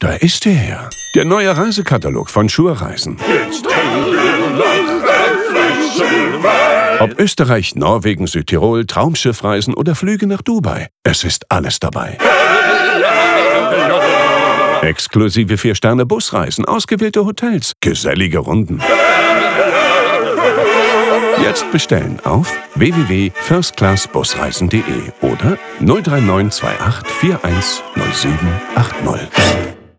Da ist er ja. Der neue Reisekatalog von Schurreisen. Jetzt. Ob Österreich, Norwegen, Südtirol, Traumschiffreisen oder Flüge nach Dubai. Es ist alles dabei. Exklusive Vier-Sterne-Busreisen, ausgewählte Hotels, gesellige Runden. Jetzt bestellen auf www.firstclassbusreisen.de oder 03928 410780.